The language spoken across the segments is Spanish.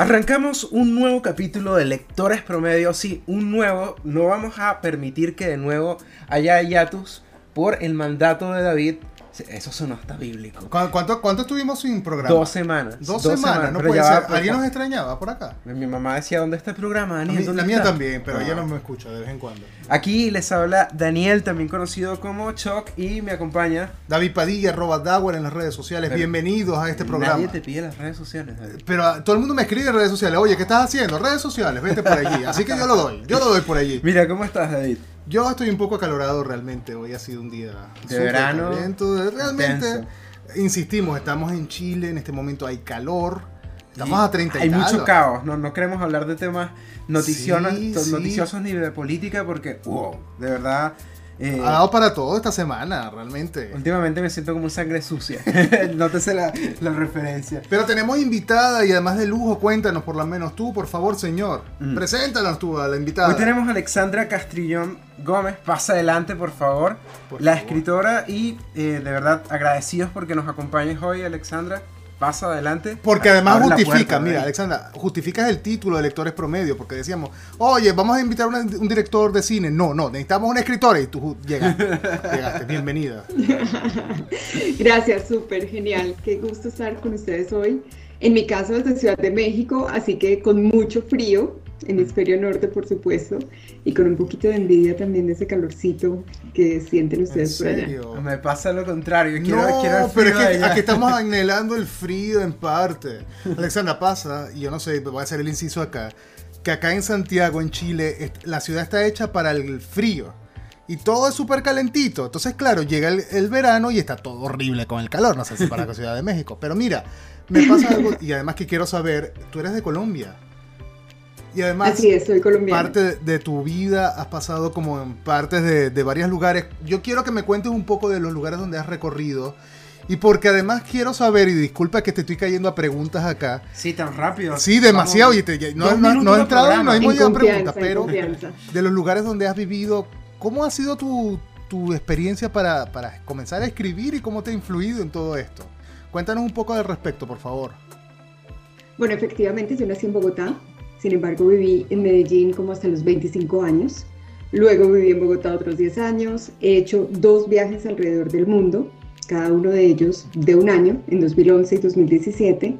Arrancamos un nuevo capítulo de Lectores Promedio. Sí, un nuevo. No vamos a permitir que de nuevo haya hiatus por el mandato de David eso sonó hasta bíblico. ¿Cuánto, cuánto estuvimos sin programa? Dos semanas. Dos, semanas, no puede ser. ¿Alguien nos extrañaba por acá? Mi mamá decía, ¿dónde está el programa, Daniel? la mía también, pero ella no me escucha de vez en cuando. Aquí les habla Daniel, también conocido como Choc, y me acompaña... David Padilla, arroba Dawar en las redes sociales. Bienvenidos a este programa. Nadie te pide las redes sociales. Pero ah, todo el mundo me escribe en redes sociales. Oye, ¿qué estás haciendo? Redes sociales, vete por allí. Así que yo lo doy. Yo lo doy por allí. Mira, ¿cómo estás, David? Yo estoy un poco acalorado realmente. Hoy ha sido un día de verano. Realmente, insistimos, estamos en Chile, en este momento hay calor. Estamos a 30 Hay mucho caos, no, no queremos hablar de temas noticiosos, noticiosos ni de política porque, wow, de verdad, eh, ha dado para todo esta semana, realmente. Últimamente me siento como sangre sucia. Nótese la, la, referencia. Pero tenemos invitada y además de lujo, cuéntanos por lo menos tú, por favor, señor. Mm. Preséntanos tú a la invitada. Hoy tenemos a Alexandra Castrillón Gómez. Pasa adelante, por favor. la escritora y eh, de verdad agradecidos porque nos acompañes hoy, Alexandra pasa adelante. Porque además justifica, mira, Alexandra, justificas el título de lectores promedio, porque decíamos, oye, vamos a invitar a un director de cine. No, no, necesitamos un escritor y tú llegaste, llegaste, bienvenida. Gracias, súper genial. Qué gusto estar con ustedes hoy. En mi caso desde Ciudad de México, así que con mucho frío, hemisferio norte por supuesto, y con un poquito de envidia también de ese calorcito que sienten ustedes por allá. Me pasa lo contrario, quiero, no, pero es que aquí estamos anhelando el frío en parte. Alexandra, pasa, y yo no sé, voy a hacer el inciso acá, que acá en Santiago, en Chile, la ciudad está hecha para el frío. Y todo es súper calentito. Entonces, claro, llega el, el, verano y está todo horrible con el calor. No sé si para la Ciudad de México. Pero mira, me pasa algo, y además que quiero saber, tú eres de Colombia. Y además, Así es, soy parte de tu vida has pasado como en partes de, de varios lugares. Yo quiero que me cuentes un poco de los lugares donde has recorrido. Y porque además quiero saber, y disculpa que te estoy cayendo a preguntas acá. Sí, tan rápido. Sí, demasiado. y no, no, he entrado, no hemos llegado a preguntas, pero de los lugares donde has vivido, ¿cómo ha sido tu, tu experiencia para, para comenzar a escribir y cómo te ha influido en todo esto? Cuéntanos un poco al respecto, por favor. Bueno, efectivamente, yo nací en Bogotá, sin embargo viví en Medellín como hasta los 25 años. Luego viví en Bogotá otros 10 años. He hecho dos viajes alrededor del mundo, cada uno de ellos de un año, en 2011 y 2017.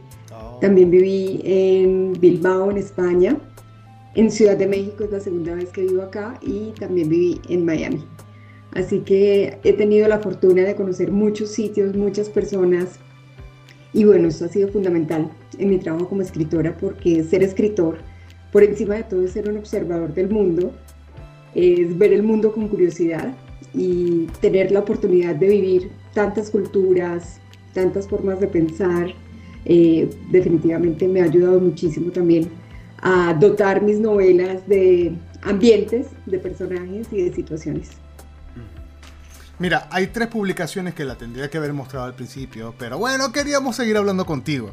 También viví en Bilbao, en España. En Ciudad de México es la segunda vez que vivo acá y también viví en Miami. Así que he tenido la fortuna de conocer muchos sitios, muchas personas, y bueno, eso ha sido fundamental en mi trabajo como escritora porque ser escritor, por encima de todo, es ser un observador del mundo, es ver el mundo con curiosidad y tener la oportunidad de vivir tantas culturas, tantas formas de pensar. Eh, definitivamente me ha ayudado muchísimo también a dotar mis novelas de ambientes, de personajes y de situaciones. Mira, hay tres publicaciones que la tendría que haber mostrado al principio, pero bueno, queríamos seguir hablando contigo.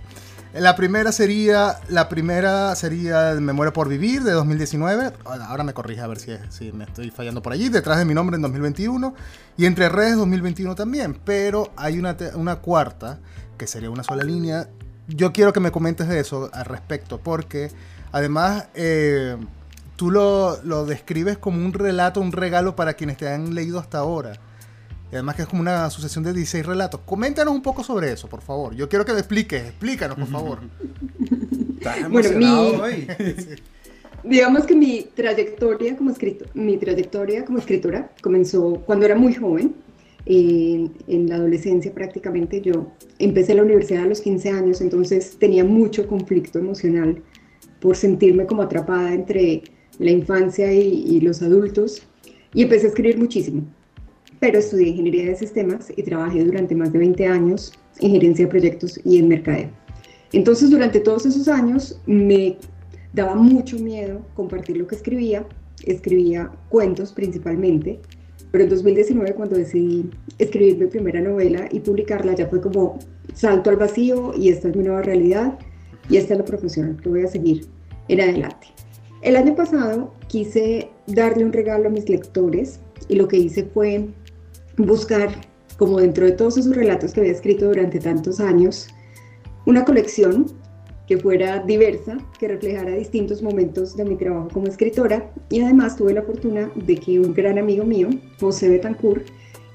La primera sería, la primera sería Memoria por Vivir de 2019. Ahora me corrige a ver si, si me estoy fallando por allí. Detrás de mi nombre en 2021. Y Entre Redes 2021 también. Pero hay una, una cuarta, que sería una sola línea. Yo quiero que me comentes de eso al respecto, porque además eh, tú lo, lo describes como un relato, un regalo para quienes te han leído hasta ahora. Y además que es como una sucesión de 16 relatos. Coméntanos un poco sobre eso, por favor. Yo quiero que me expliques, explícanos, por favor. bueno, mi, digamos que mi trayectoria como escritor, mi trayectoria como escritora comenzó cuando era muy joven. En, en, la adolescencia prácticamente yo empecé la universidad a los 15 años, entonces tenía mucho conflicto emocional por sentirme como atrapada entre la infancia y, y los adultos y empecé a escribir muchísimo pero estudié ingeniería de sistemas y trabajé durante más de 20 años en gerencia de proyectos y en mercadeo. Entonces, durante todos esos años me daba mucho miedo compartir lo que escribía. Escribía cuentos principalmente, pero en 2019 cuando decidí escribir mi primera novela y publicarla ya fue como salto al vacío y esta es mi nueva realidad y esta es la profesión que voy a seguir en adelante. El año pasado quise darle un regalo a mis lectores y lo que hice fue buscar, como dentro de todos esos relatos que había escrito durante tantos años, una colección que fuera diversa, que reflejara distintos momentos de mi trabajo como escritora. Y además tuve la fortuna de que un gran amigo mío, José Betancourt,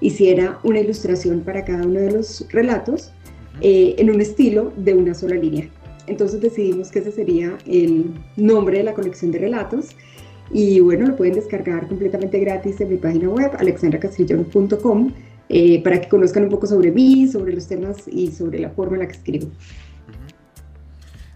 hiciera una ilustración para cada uno de los relatos eh, en un estilo de una sola línea. Entonces decidimos que ese sería el nombre de la colección de relatos y bueno, lo pueden descargar completamente gratis en mi página web, alexandracastrillón.com, eh, para que conozcan un poco sobre mí, sobre los temas y sobre la forma en la que escribo.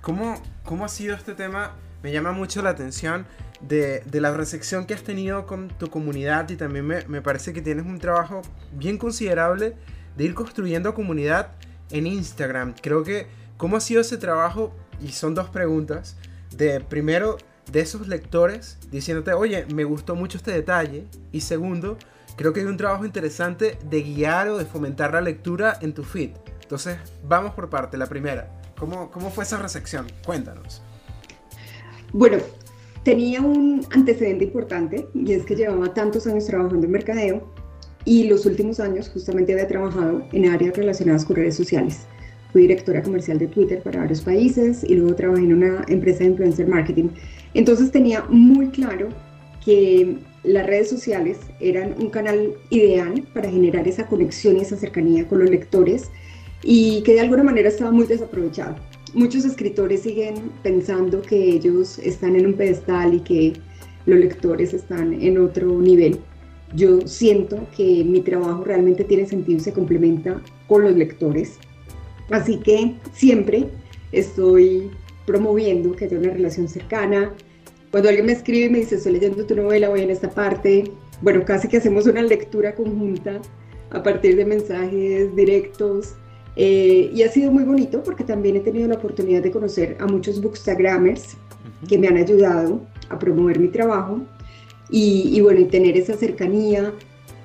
¿Cómo, cómo ha sido este tema? Me llama mucho la atención de, de, la recepción que has tenido con tu comunidad y también me, me parece que tienes un trabajo bien considerable de ir construyendo comunidad en Instagram. Creo que, ¿cómo ha sido ese trabajo? Y son dos preguntas. De primero, de esos lectores diciéndote, oye, me gustó mucho este detalle. Y segundo, creo que hay un trabajo interesante de guiar o de fomentar la lectura en tu feed. Entonces, vamos por parte. La primera, ¿cómo, cómo fue esa recepción? Cuéntanos. Bueno, tenía un antecedente importante y es que llevaba tantos años trabajando en mercadeo y los últimos años justamente había trabajado en áreas relacionadas con redes sociales. Fui directora comercial de Twitter para varios países y luego trabajé en una empresa de influencer marketing. Entonces tenía muy claro que las redes sociales eran un canal ideal para generar esa conexión y esa cercanía con los lectores y que de alguna manera estaba muy desaprovechado. Muchos escritores siguen pensando que ellos están en un pedestal y que los lectores están en otro nivel yo siento que mi trabajo realmente tiene sentido y se complementa con los lectores. Así que siempre estoy promoviendo que haya una relación cercana. Cuando alguien me escribe y me dice, estoy leyendo tu novela, voy en esta parte, bueno, casi que hacemos una lectura conjunta a partir de mensajes directos. Eh, y ha sido muy bonito porque también he tenido la oportunidad de conocer a muchos bookstagrammers que me han ayudado a promover mi trabajo y, bueno, y tener esa cercanía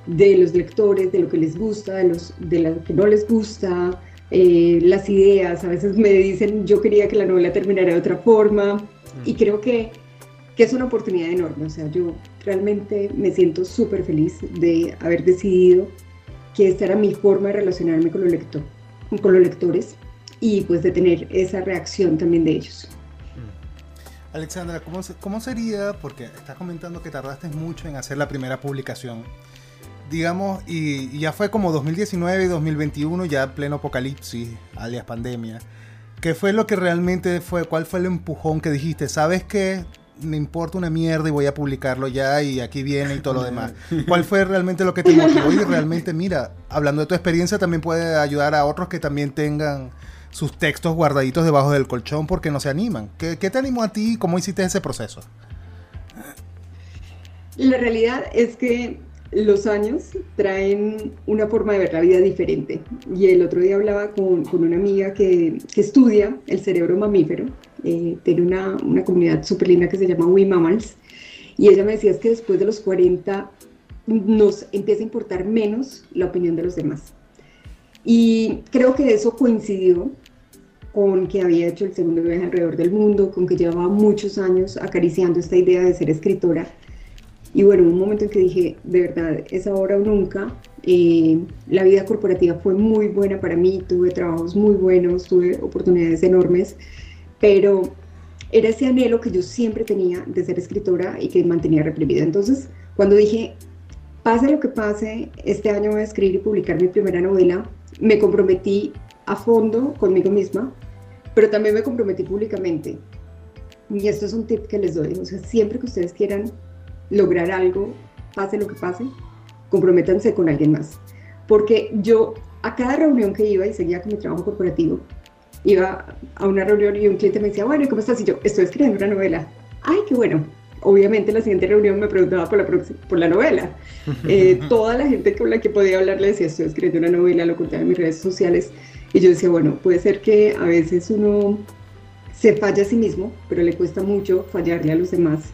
de los lectores, de lo que les gusta, de, los, de lo que no les gusta, eh, las ideas. A veces me dicen, yo quería que la novela terminara de otra forma y creo que, que, es una oportunidad enorme. O sea, yo realmente me siento súper feliz de haber decidido que esta era mi forma de relacionarme con, los lector, con los lectores y pues de tener esa reacción también de ellos. Alexandra, ¿cómo, ¿cómo, sería? Porque estás comentando que tardaste mucho en hacer la primera publicación. Digamos, y, ya fue como 2019 y 2021, ya pleno apocalipsis, alias pandemia. ¿Qué fue lo que realmente fue? ¿Cuál fue el empujón que dijiste? ¿Sabes qué? Me importa una mierda y voy a publicarlo ya y aquí viene y todo lo demás. ¿Cuál fue realmente lo que te motivó? Y realmente, mira, hablando de tu experiencia, también puede ayudar a otros que también tengan sus textos guardaditos debajo del colchón porque no se animan. ¿Qué, te animó a ti? ¿Cómo hiciste ese proceso? La realidad es que los años traen una forma de ver la vida diferente. Y el otro día hablaba con, una amiga que, estudia el cerebro mamífero. Eh, tiene una, una comunidad súper linda que se llama We Mammals. Y ella me decía es que después de los 40 nos empieza a importar menos la opinión de los demás. Y creo que eso coincidió con que había hecho el segundo viaje alrededor del mundo, con que llevaba muchos años acariciando esta idea de ser escritora. Y bueno, un momento en que dije, de verdad, es ahora o nunca. Eh, la vida corporativa fue muy buena para mí, tuve trabajos muy buenos, tuve oportunidades enormes, pero era ese anhelo que yo siempre tenía de ser escritora y que mantenía reprimida. Entonces, cuando dije, pase lo que pase, este año voy a escribir y publicar mi primera novela, me comprometí a fondo conmigo misma, pero también me comprometí públicamente. Y esto es un tip que les doy. O sea, siempre que ustedes quieran lograr algo, pase lo que pase, comprométanse con alguien más. Porque yo a cada reunión que iba y seguía con mi trabajo corporativo, iba a una reunión y un cliente me decía, bueno, ¿y cómo estás? Y yo, estoy escribiendo una novela. Ay, qué bueno. Obviamente la siguiente reunión me preguntaba por la, por la novela. Eh, toda la gente con la que podía hablar le decía, estoy escribiendo una novela, lo contaba en mis redes sociales. Y yo decía, bueno, puede ser que a veces uno se falla a sí mismo, pero le cuesta mucho fallarle a los demás.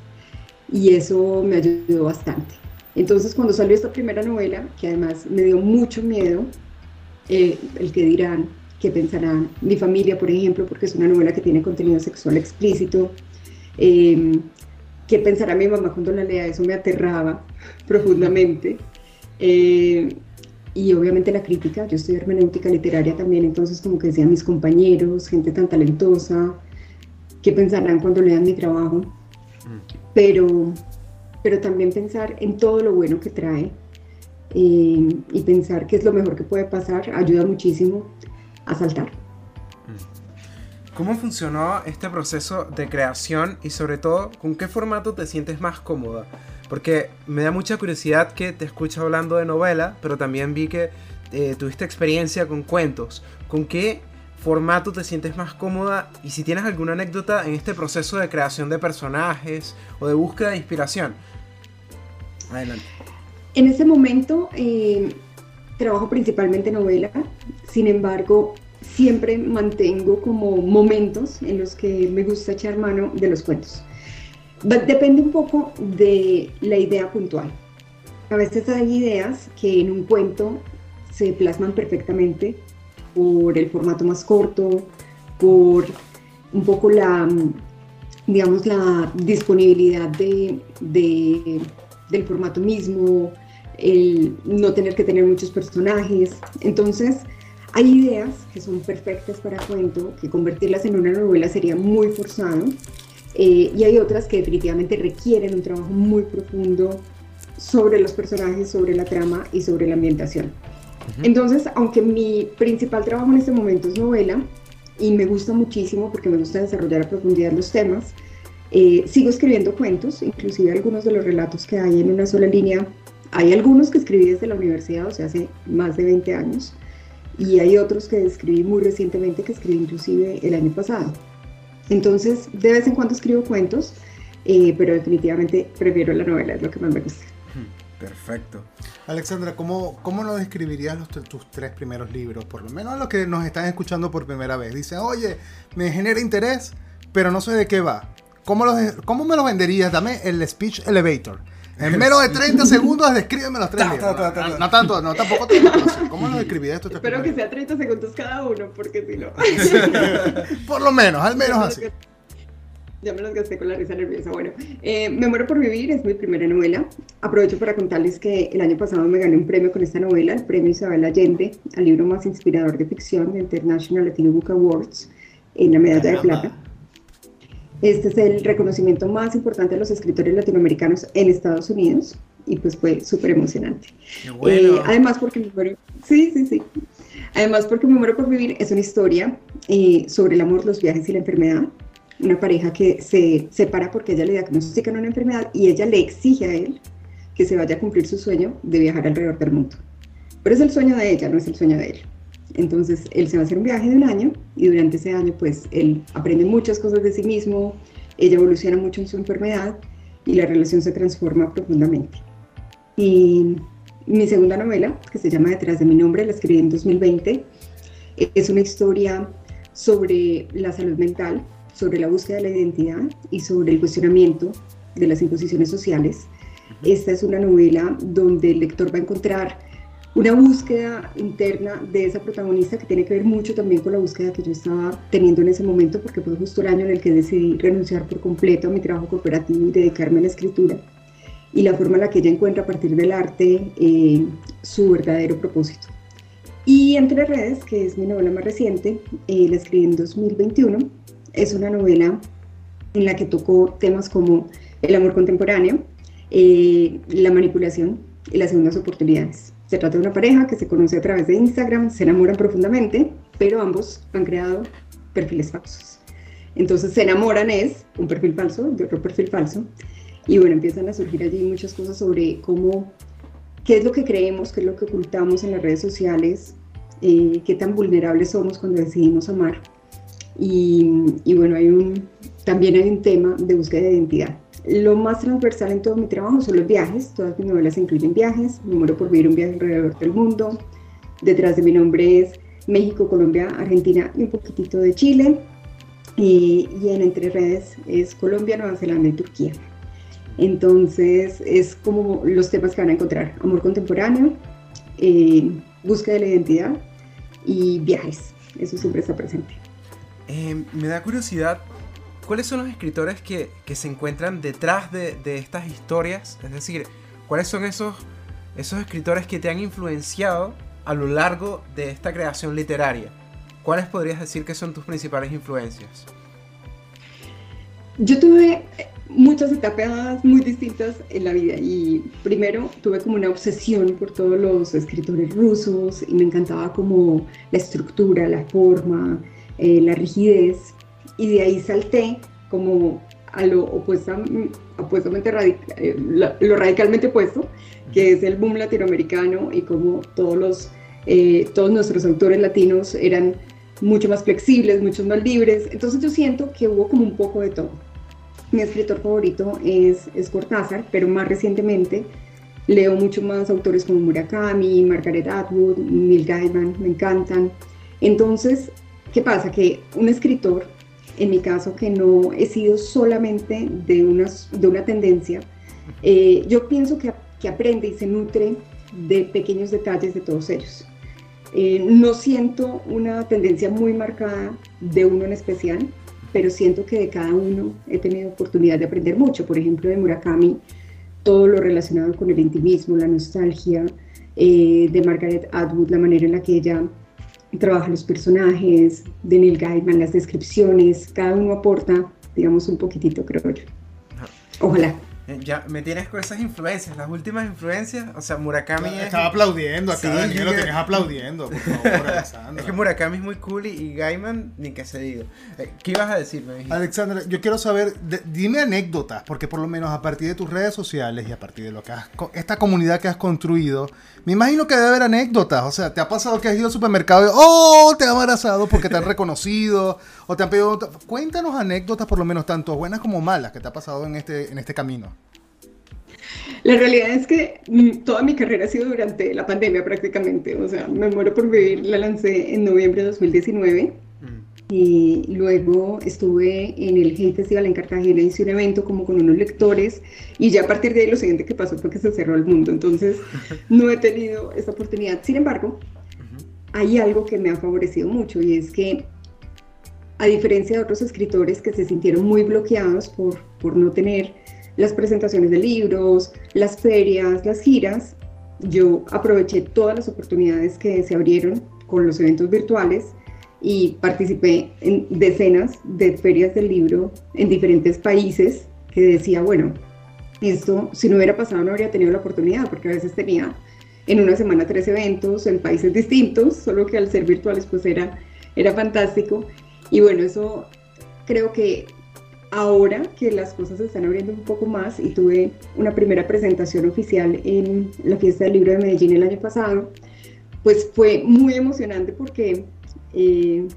Y eso me ayudó bastante. Entonces, cuando salió esta primera novela, que además me dio mucho miedo, eh, el que dirán, qué pensarán mi familia, por ejemplo, porque es una novela que tiene contenido sexual explícito, eh, qué pensará mi mamá cuando la lea, eso me aterraba profundamente. Eh, y obviamente la crítica, yo estoy hermenéutica literaria también, entonces como que decían mis compañeros, gente tan talentosa, qué pensarán cuando lean mi trabajo, pero, pero también pensar en todo lo bueno que trae eh, y pensar qué es lo mejor que puede pasar ayuda muchísimo a saltar. ¿Cómo funcionó este proceso de creación y sobre todo con qué formato te sientes más cómoda? Porque me da mucha curiosidad que te escucho hablando de novela, pero también vi que eh, tuviste experiencia con cuentos. ¿Con qué formato te sientes más cómoda? Y si tienes alguna anécdota en este proceso de creación de personajes o de búsqueda de inspiración. Adelante. En este momento eh, trabajo principalmente novela, sin embargo siempre mantengo como momentos en los que me gusta echar mano de los cuentos. Depende un poco de la idea puntual. A veces hay ideas que en un cuento se plasman perfectamente por el formato más corto, por un poco la, digamos, la disponibilidad de, del formato mismo, el no tener que tener muchos personajes. Entonces, hay ideas que son perfectas para cuento, que convertirlas en una novela sería muy forzado, eh, y hay otras que definitivamente requieren un trabajo muy profundo sobre los personajes, sobre la trama y sobre la ambientación. Entonces, aunque mi principal trabajo en este momento es novela, y me gusta muchísimo porque me gusta desarrollar a profundidad los temas, eh, sigo escribiendo cuentos, inclusive algunos de los relatos que hay en una sola línea. Hay algunos que escribí desde la universidad, o sea, hace más de 20 años, y hay otros que escribí muy recientemente que escribí inclusive el año pasado. Entonces, de vez en cuando escribo cuentos, eh, pero definitivamente prefiero la novela, es lo que más me gusta. Perfecto. Alexandra, ¿cómo, cómo lo describirías los, tus tres primeros libros? Por lo menos a los que nos están escuchando por primera vez. Dicen, oye, me genera interés, pero no sé de qué va. ¿Cómo, ¿Cómo me lo venderías? Dame el speech elevator. En menos de 30 segundos descríbeme los tres No, tanto, no tampoco ¿Cómo lo describí esto? Espero que sea 30 segundos cada uno, porque si no. por lo menos, al menos así. Ya me los gasté con la risa nerviosa. Bueno, eh, Me muero por vivir es mi primera novela. Aprovecho para contarles que el año pasado me gané un premio con esta novela, el premio Isabel Allende, al libro más inspirador de ficción de International Latino Book Awards, en la medalla de plata. Este es el reconocimiento más importante de los escritores latinoamericanos en Estados Unidos y pues fue súper emocionante. Eh, además porque me muero, sí, sí, sí. Además porque me muero por vivir es una historia eh, sobre el amor, los viajes y la enfermedad. Una pareja que se separa porque ella le diagnostican una enfermedad y ella le exige a él que se vaya a cumplir su sueño de viajar alrededor del mundo. Pero es el sueño de ella, no es el sueño de él. Entonces él se va a hacer un viaje de un año y durante ese año pues él aprende muchas cosas de sí mismo, ella evoluciona mucho en su enfermedad y la relación se transforma profundamente. Y mi segunda novela, que se llama Detrás de mi nombre, la escribí en 2020, es una historia sobre la salud mental, sobre la búsqueda de la identidad y sobre el cuestionamiento de las imposiciones sociales. Esta es una novela donde el lector va a encontrar una búsqueda interna de esa protagonista que tiene que ver mucho también con la búsqueda que yo estaba teniendo en ese momento, porque fue justo el año en el que decidí renunciar por completo a mi trabajo cooperativo y dedicarme a la escritura, y la forma en la que ella encuentra a partir del arte eh, su verdadero propósito. Y Entre Redes, que es mi novela más reciente, eh, la escribí en 2021, es una novela en la que tocó temas como el amor contemporáneo, eh, la manipulación y las segundas oportunidades. Se trata de una pareja que se conoce a través de Instagram, se enamoran profundamente, pero ambos han creado perfiles falsos. Entonces se enamoran es un perfil falso de otro perfil falso y bueno, empiezan a surgir allí muchas cosas sobre cómo, qué es lo que creemos, qué es lo que ocultamos en las redes sociales, eh, qué tan vulnerables somos cuando decidimos amar. Y, y bueno, hay un, también hay un tema de búsqueda de identidad. Lo más transversal en todo mi trabajo son los viajes. Todas mis novelas incluyen viajes. Me muero por vivir un viaje alrededor del mundo. Detrás de mi nombre es México, Colombia, Argentina y un poquitito de Chile. Y, en Entre Redes es Colombia, Nueva Zelanda y Turquía. Entonces es como los temas que van a encontrar. Amor contemporáneo, eh, búsqueda de la identidad y viajes. Eso siempre está presente. Eh, me da curiosidad ¿cuáles son los escritores que, se encuentran detrás de, estas historias? Es decir, ¿cuáles son esos, esos escritores que te han influenciado a lo largo de esta creación literaria? ¿Cuáles podrías decir que son tus principales influencias? yo tuve muchas etapas muy distintas en la vida y primero tuve como una obsesión por todos los escritores rusos y me encantaba como la estructura, la forma, eh, la rigidez y de ahí salté como a lo opuestamente eh, lo radicalmente opuesto, que es el boom latinoamericano y como todos los eh, todos nuestros autores latinos eran mucho más flexibles, mucho más libres. Entonces yo siento que hubo como un poco de todo. Mi escritor favorito es, es Cortázar, pero más recientemente leo mucho más autores como Murakami, Margaret Atwood, Neil Gaiman, me encantan. Entonces, ¿qué pasa? Que un escritor, en mi caso, que no he sido solamente de una, de una tendencia, eh, yo pienso que, que aprende y se nutre de pequeños detalles de todos ellos. Eh, no siento una tendencia muy marcada de uno en especial, pero siento que de cada uno he tenido oportunidad de aprender mucho. Por ejemplo, de Murakami, todo lo relacionado con el intimismo, la nostalgia, eh, de Margaret Atwood, la manera en la que ella trabaja los personajes, de Neil Gaiman, las descripciones, cada uno aporta, digamos, un poquitito, creo yo. Ojalá. Eh, ya me tienes con esas influencias, las últimas influencias. O sea, Murakami es. Estaba aplaudiendo acá, Daniel, lo tenías aplaudiendo, por favor, Es que Murakami es muy cool y, Gaiman, ni que se diga. Eh, ¿Qué ibas a decirme? Alexandra, yo quiero saber, dime anécdotas, porque por lo menos a partir de tus redes sociales y a partir de lo que has, esta comunidad que has construido, me imagino que debe haber anécdotas. O sea, ¿te ha pasado que has ido al supermercado y, oh, te han abrazado porque te han reconocido? O te han pedido. Cuéntanos anécdotas, por lo menos, tanto buenas como malas, que te ha pasado en este, en este camino. La realidad es que mm, toda mi carrera ha sido durante la pandemia prácticamente, o sea, me muero por vivir, la lancé en noviembre de 2019 mm. y luego estuve en el Hate Festival en Cartagena, hice un evento como con unos lectores y ya a partir de ahí lo siguiente que pasó fue que se cerró el mundo, entonces no he tenido esta oportunidad. Sin embargo, hay algo que me ha favorecido mucho y es que a diferencia de otros escritores que se sintieron muy bloqueados por, por no tener las presentaciones de libros, las ferias, las giras, yo aproveché todas las oportunidades que se abrieron con los eventos virtuales y participé en decenas de ferias del libro en diferentes países que decía, bueno, esto si no hubiera pasado no habría tenido la oportunidad, porque a veces tenía en una semana tres eventos en países distintos, solo que al ser virtuales pues era, era fantástico. Y bueno, eso creo que ahora que las cosas se están abriendo un poco más y tuve una primera presentación oficial en la fiesta del libro de Medellín el año pasado, pues fue muy emocionante porque eh,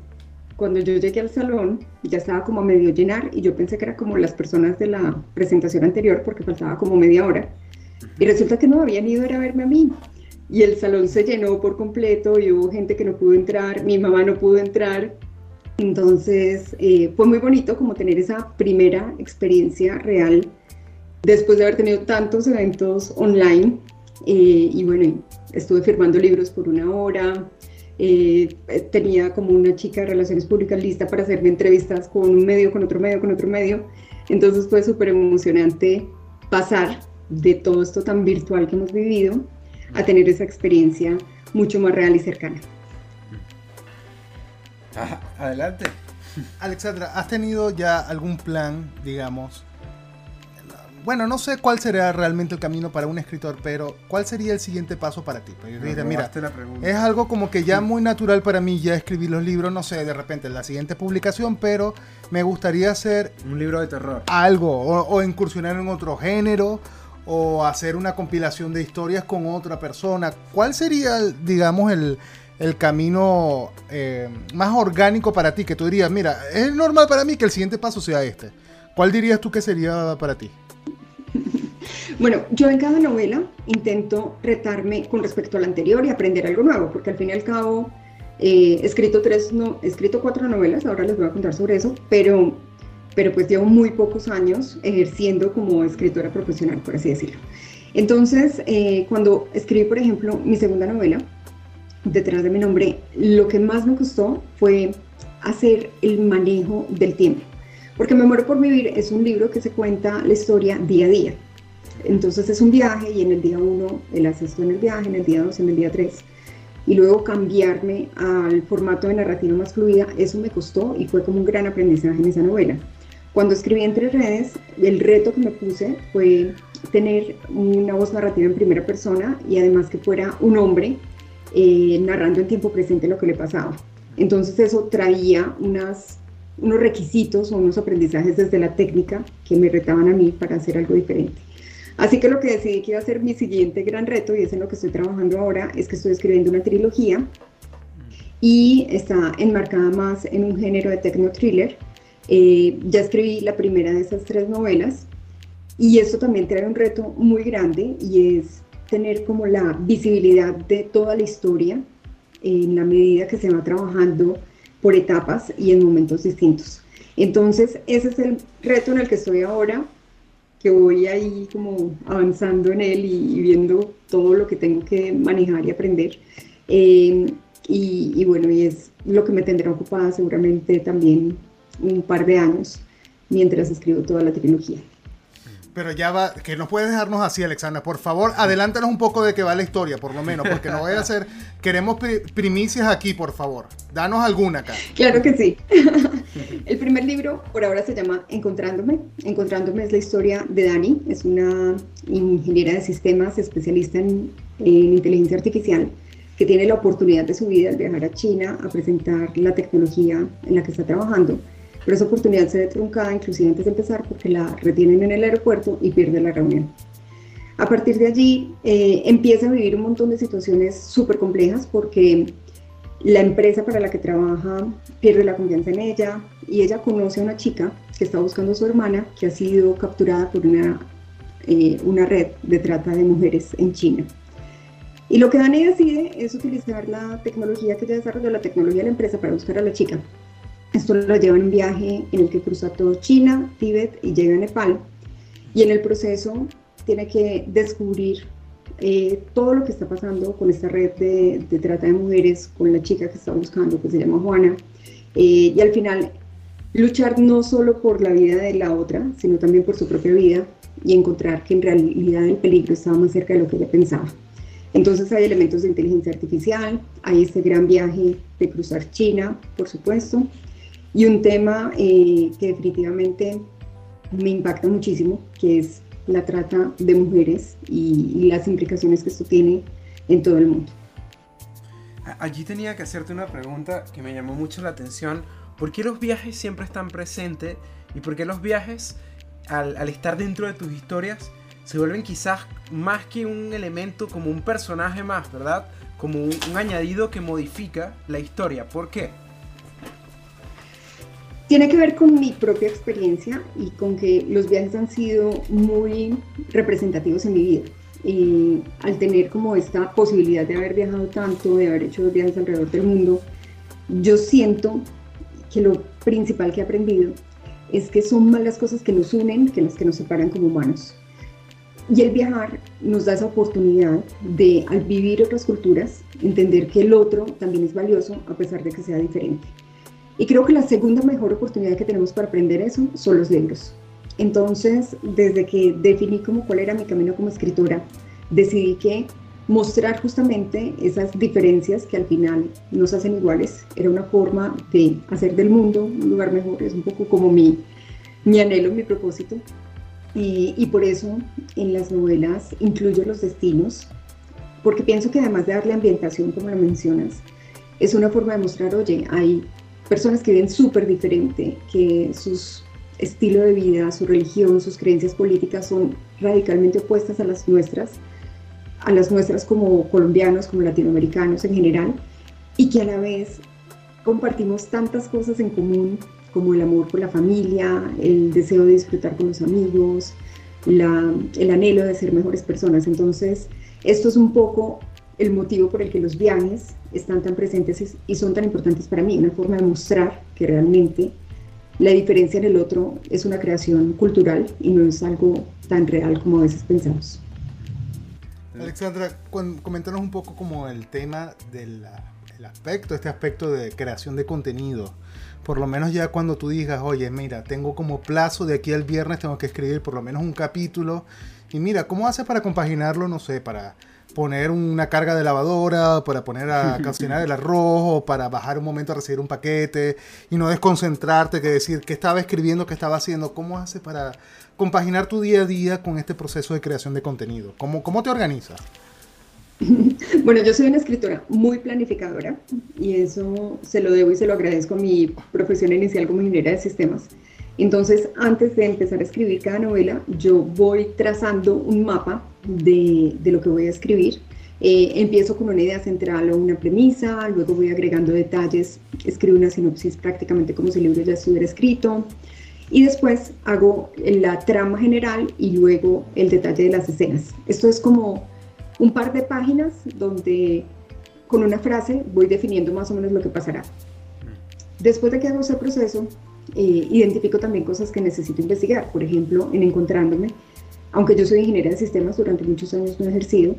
cuando yo llegué al salón ya estaba como a medio llenar y yo pensé que era como las personas de la presentación anterior porque faltaba como media hora. Y resulta que no habían ido a verme a mí. Y el salón se llenó por completo y hubo gente que no pudo entrar, mi mamá no pudo entrar entonces eh, fue muy bonito como tener esa primera experiencia real después de haber tenido tantos eventos online. Eh, y bueno, estuve firmando libros por una hora. Eh, tenía como una chica de relaciones públicas lista para hacerme entrevistas con un medio, con otro medio, con otro medio. Entonces fue súper emocionante pasar de todo esto tan virtual que hemos vivido a tener esa experiencia mucho más real y cercana adelante. Alexandra, ¿has tenido ya algún plan, digamos? Bueno, no sé cuál sería realmente el camino para un escritor, pero ¿cuál sería el siguiente paso para ti? Pues mira, es algo como que ya muy natural para mí ya escribir los libros, no sé, de repente la siguiente publicación, pero me gustaría hacer... Un libro de terror. Algo, o, o incursionar en otro género, o hacer una compilación de historias con otra persona. ¿Cuál sería, digamos, el, el camino eh, más orgánico para ti? Que tú dirías, mira, es normal para mí que el siguiente paso sea este. ¿Cuál dirías tú que sería para ti? Bueno, yo en cada novela intento retarme con respecto a la anterior y aprender algo nuevo, porque al fin y al cabo eh, he escrito tres, no, he escrito cuatro novelas, ahora les voy a contar sobre eso, pero, pero pues llevo muy pocos años ejerciendo como escritora profesional, por así decirlo. Entonces, eh, cuando escribí, por ejemplo, mi segunda novela, detrás de mi nombre, lo que más me costó fue hacer el manejo del tiempo. Porque Me muero por vivir es un libro que se cuenta la historia día a día. Entonces es un viaje y en el día uno el asisto en el viaje, en el día dos, en el día tres. Y luego cambiarme al formato de narrativa más fluida, eso me costó y fue como un gran aprendizaje en esa novela. Cuando escribí Entre Redes, el reto que me puse fue tener una voz narrativa en primera persona y además que fuera un hombre eh, narrando en tiempo presente lo que le pasaba. Entonces eso traía unos requisitos o unos aprendizajes desde la técnica que me retaban a mí para hacer algo diferente. Así que lo que decidí que iba a ser mi siguiente gran reto, y es en lo que estoy trabajando ahora, es que estoy escribiendo una trilogía y está enmarcada más en un género de techno thriller. Eh, ya escribí la primera de esas tres novelas y esto también trae un reto muy grande y es tener como la visibilidad de toda la historia en la medida que se va trabajando por etapas y en momentos distintos. Entonces, ese es el reto en el que estoy ahora, que voy ahí como avanzando en él y, viendo todo lo que tengo que manejar y aprender. Eh, y, bueno, y es lo que me tendrá ocupada seguramente también un par de años mientras escribo toda la trilogía. Pero ya va, que no puedes dejarnos así, Alexandra. Por favor, adelántanos un poco de qué va la historia, por lo menos, porque no voy a hacer. Queremos primicias aquí, por favor. Danos alguna acá. Claro que sí. El primer libro por ahora se llama Encontrándome. Encontrándome es la historia de Dani. Es una ingeniera de sistemas, especialista en, en inteligencia artificial que tiene la oportunidad de su vida al viajar a China a presentar la tecnología en la que está trabajando. Pero esa oportunidad se ve truncada inclusive antes de empezar porque la retienen en el aeropuerto y pierde la reunión. A partir de allí eh, empieza a vivir un montón de situaciones súper complejas porque la empresa para la que trabaja pierde la confianza en ella y ella conoce a una chica que está buscando a su hermana que ha sido capturada por una, eh, una red de trata de mujeres en China. Y lo que Dani decide es utilizar la tecnología que ya desarrolló, la tecnología de la empresa para buscar a la chica. Esto lo lleva en un viaje en el que cruza todo China, Tíbet y llega a Nepal. Y en el proceso tiene que descubrir eh, todo lo que está pasando con esta red de, trata de mujeres, con la chica que está buscando, que se llama Juana. Eh, y al final luchar no solo por la vida de la otra, sino también por su propia vida y encontrar que en realidad el peligro estaba más cerca de lo que ella pensaba. Entonces hay elementos de inteligencia artificial, hay este gran viaje de cruzar China, por supuesto, y un tema eh, que definitivamente me impacta muchísimo, que es la trata de mujeres y, las implicaciones que esto tiene en todo el mundo. Allí tenía que hacerte una pregunta que me llamó mucho la atención. ¿Por qué los viajes siempre están presentes y por qué los viajes, al, al estar dentro de tus historias, se vuelven quizás más que un elemento, como un personaje más, ¿verdad? Como un, añadido que modifica la historia. ¿Por qué? Tiene que ver con mi propia experiencia y con que los viajes han sido muy representativos en mi vida. Y al tener como esta posibilidad de haber viajado tanto, de haber hecho viajes alrededor del mundo, yo siento que lo principal que he aprendido es que son más las cosas que nos unen que las que nos separan como humanos. Y el viajar nos da esa oportunidad de, al vivir otras culturas, entender que el otro también es valioso a pesar de que sea diferente. Y creo que la segunda mejor oportunidad que tenemos para aprender eso son los libros. Entonces, desde que definí como cuál era mi camino como escritora, decidí que mostrar justamente esas diferencias que al final nos hacen iguales era una forma de hacer del mundo un lugar mejor, es un poco como mi, mi anhelo, mi propósito. Y, por eso en las novelas incluyo los destinos, porque pienso que además de darle ambientación, como lo mencionas, es una forma de mostrar, oye, hay personas que viven súper diferente, que su estilo de vida, su religión, sus creencias políticas son radicalmente opuestas a las nuestras, a las nuestras como colombianos, como latinoamericanos en general, y que a la vez compartimos tantas cosas en común como el amor por la familia, el deseo de disfrutar con los amigos, el anhelo de ser mejores personas. Entonces, esto es un poco el motivo por el que los viajes están tan presentes y son tan importantes para mí, una forma de mostrar que realmente la diferencia en el otro es una creación cultural y no es algo tan real como a veces pensamos. Alexandra, coméntanos un poco como el tema del aspecto, este aspecto de creación de contenido por lo menos ya cuando tú digas, oye, mira, tengo como plazo de aquí al viernes, tengo que escribir por lo menos un capítulo Y mira, ¿cómo haces para compaginarlo, no sé, para poner una carga de lavadora, para poner a cocinar el arroz, o para bajar un momento a recibir un paquete y no desconcentrarte, que decir qué estaba escribiendo, qué estaba haciendo? ¿Cómo haces para compaginar tu día a día con este proceso de creación de contenido? ¿Cómo, cómo te organizas? Bueno, yo soy una escritora muy planificadora y eso se lo debo y se lo agradezco a mi profesión inicial como ingeniera de sistemas. Entonces, antes de empezar a escribir cada novela, yo voy trazando un mapa de, de lo que voy a escribir. Eh, empiezo con una idea central o una premisa, luego voy agregando detalles, escribo una sinopsis prácticamente como si el libro ya estuviera escrito, y después hago la trama general y luego el detalle de las escenas. Esto es como un par de páginas donde con una frase voy definiendo más o menos lo que pasará. Después de que hago ese proceso, eh, identifico también cosas que necesito investigar. Por ejemplo, en encontrándome, aunque yo soy ingeniera de sistemas, durante muchos años no he ejercido,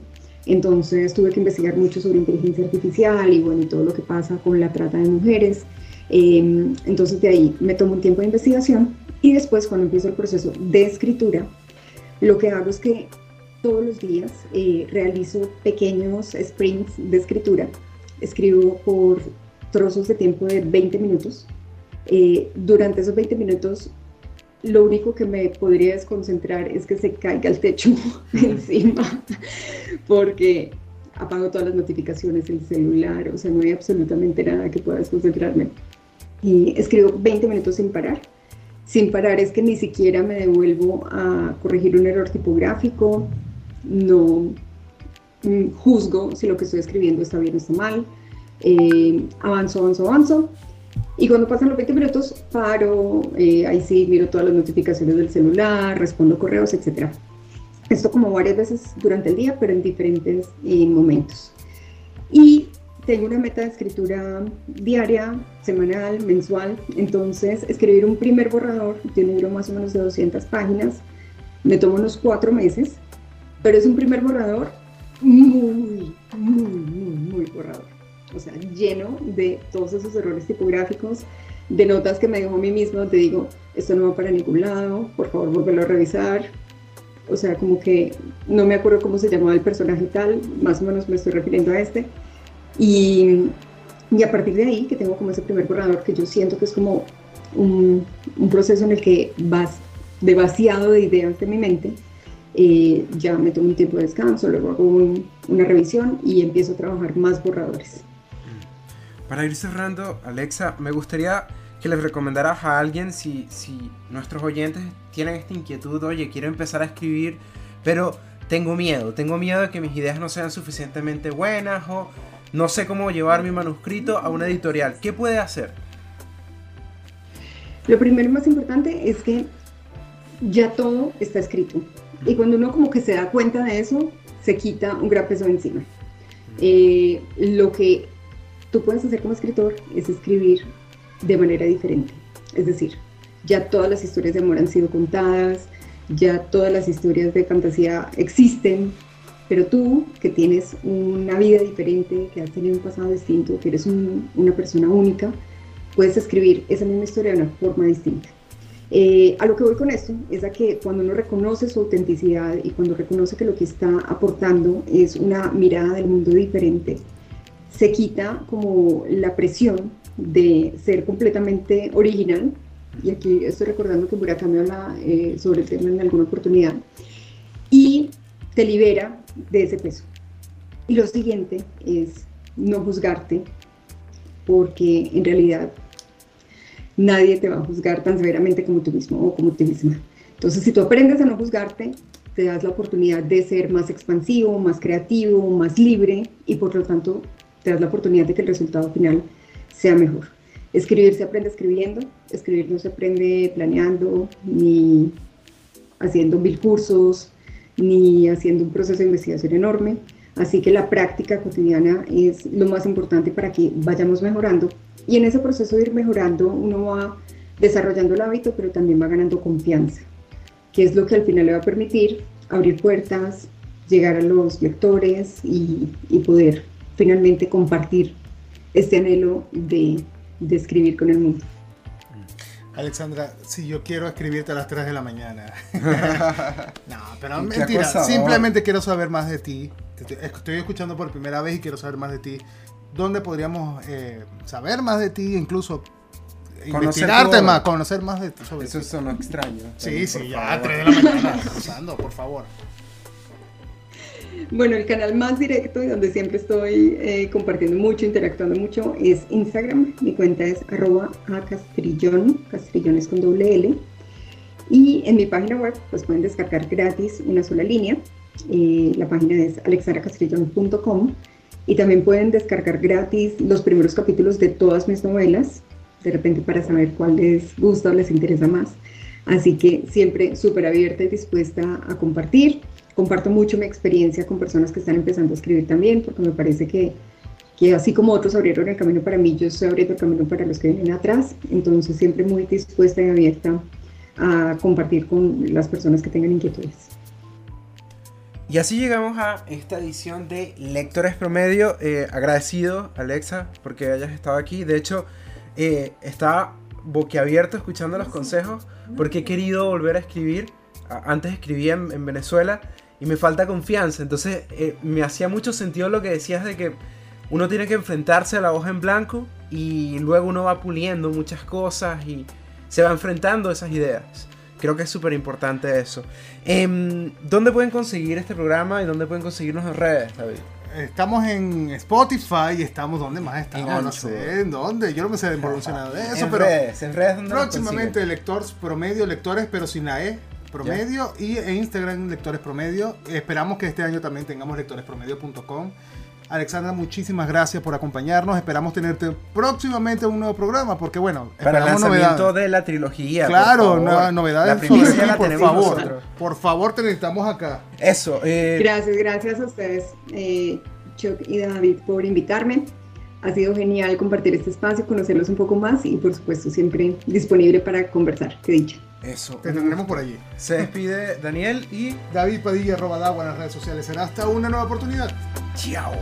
entonces tuve que investigar mucho sobre inteligencia artificial y bueno, y todo lo que pasa con la trata de mujeres. Em, entonces de ahí me tomo un tiempo de investigación y después cuando empiezo el proceso de escritura, lo que hago es que todos los días eh, realizo pequeños sprints de escritura. Escribo por trozos de tiempo de 20 minutos. Eh, durante esos 20 minutos, lo único que me podría desconcentrar es que se caiga el techo encima, porque apago todas las notificaciones del celular, o sea, no hay absolutamente nada que pueda desconcentrarme. Y escribo 20 minutos sin parar. Sin parar es que ni siquiera me devuelvo a corregir un error tipográfico, no mm, juzgo si lo que estoy escribiendo está bien o está mal, eh, avanzo, avanzo, avanzo. Y cuando pasan los 20 minutos, paro, eh, ahí sí miro todas las notificaciones del celular, respondo correos, etc. Esto como varias veces durante el día, pero en diferentes eh, momentos. Y tengo una meta de escritura diaria, semanal, mensual. Entonces, escribir un primer borrador de un libro más o menos de 200 páginas me toma unos cuatro meses pero es un primer borrador muy, muy, muy, muy borrador. O sea, lleno de todos esos errores tipográficos, de notas que me dejo a mí mismo, te digo, esto no va para ningún lado, por favor, volverlo a revisar. O sea, como que no me acuerdo cómo se llamaba el personaje tal, más o menos me estoy refiriendo a este. Y, y a partir de ahí, que tengo como ese primer borrador, que yo siento que es como un, proceso en el que vas de de ideas de mi mente, eh, ya me tomo un tiempo de descanso, luego hago una revisión y empiezo a trabajar más borradores. Para ir cerrando, Alexa, me gustaría que les recomendaras a alguien si, si nuestros oyentes tienen esta inquietud, oye, quiero empezar a escribir, pero tengo miedo, tengo miedo de que mis ideas no sean suficientemente buenas o no sé cómo llevar mi manuscrito a una editorial. ¿Qué puede hacer? Lo primero y más importante es que ya todo está escrito. Y cuando uno como que se da cuenta de eso, se quita un gran peso encima. Eh, lo que tú puedes hacer como escritor es escribir de manera diferente. Es decir, ya todas las historias de amor han sido contadas, ya todas las historias de fantasía existen, pero tú que tienes una vida diferente, que has tenido un pasado distinto, que eres una persona única, puedes escribir esa misma historia de una forma distinta. Eh, a lo que voy con esto es a que cuando uno reconoce su autenticidad y cuando reconoce que lo que está aportando es una mirada del mundo diferente, se quita como la presión de ser completamente original. Y aquí estoy recordando que Murakami habla eh, sobre el tema en alguna oportunidad. Y te libera de ese peso. Y lo siguiente es no juzgarte, porque en realidad nadie te va a juzgar tan severamente como tú mismo o como tú misma. Entonces, si tú aprendes a no juzgarte, te das la oportunidad de ser más expansivo, más creativo, más libre y por lo tanto te das la oportunidad de que el resultado final sea mejor. Escribir se aprende escribiendo, escribir no se aprende planeando, ni haciendo mil cursos, ni haciendo un proceso de investigación enorme. Así que la práctica cotidiana es lo más importante para que vayamos mejorando y en ese proceso de ir mejorando, uno va desarrollando el hábito, pero también va ganando confianza, que es lo que al final le va a permitir abrir puertas, llegar a los lectores y, poder finalmente compartir este anhelo de, de escribir con el mundo. Alexandra, si yo quiero escribirte a las 3 de la mañana. no, pero mentira. Simplemente quiero saber más de ti. Estoy escuchando por primera vez y quiero saber más de ti. ¿Dónde podríamos eh, saber más de ti? Incluso investigarte más, conocer más de ti. Sobre Eso es extraño. Sí, sí, ya a 3 de la mañana, pasando, por favor. Bueno, el canal más directo y donde siempre estoy eh, compartiendo mucho, interactuando mucho, es Instagram. Mi cuenta es arroba a es con doble L. Y en mi página web, pues pueden descargar gratis una sola línea. Eh, la página es alexandracastrillón.com y también pueden descargar gratis los primeros capítulos de todas mis novelas, de repente para saber cuál les gusta o les interesa más. Así que siempre súper abierta y dispuesta a compartir comparto mucho mi experiencia con personas que están empezando a escribir también, porque me parece que, que así como otros abrieron el camino para mí, yo estoy abriendo el camino para los que vienen atrás, entonces siempre muy dispuesta y abierta a compartir con las personas que tengan inquietudes. Y así llegamos a esta edición de Lectores Promedio. Eh, agradecido, Alexa, porque hayas estado aquí. De hecho, eh, estaba boquiabierto escuchando los consejos porque he querido volver a escribir. Antes escribía en Venezuela y me falta confianza. Entonces eh, me hacía mucho sentido lo que decías de que uno tiene que enfrentarse a la hoja en blanco y luego uno va puliendo muchas cosas y se va enfrentando a esas ideas. Creo que es súper importante eso. Em, ¿Dónde pueden conseguir este programa y dónde pueden conseguirnos en redes, David? Estamos en Spotify y estamos donde más estamos, no sé en dónde. Yo no me sé pronunciar de eso, en pero redes, en redes próximamente lectores promedio, lectores, pero sin la E, promedio y en Instagram lectores promedio. Esperamos que este año también tengamos lectorespromedio.com. Alexandra, muchísimas gracias por acompañarnos. Esperamos tenerte próximamente en un nuevo programa, porque bueno, para el lanzamiento de la trilogía. Claro, nuevas novedades la por favor. Por favor, te necesitamos acá. Eso. Eh, gracias, gracias a ustedes, eh, Chuck y David, por invitarme. Ha sido genial compartir este espacio, conocerlos un poco más y por supuesto siempre disponible para conversar. Qué dicha. Eso. Te tendremos por allí. Se despide Daniel y David Padilla, arroba en las redes sociales. Será hasta una nueva oportunidad. Chao.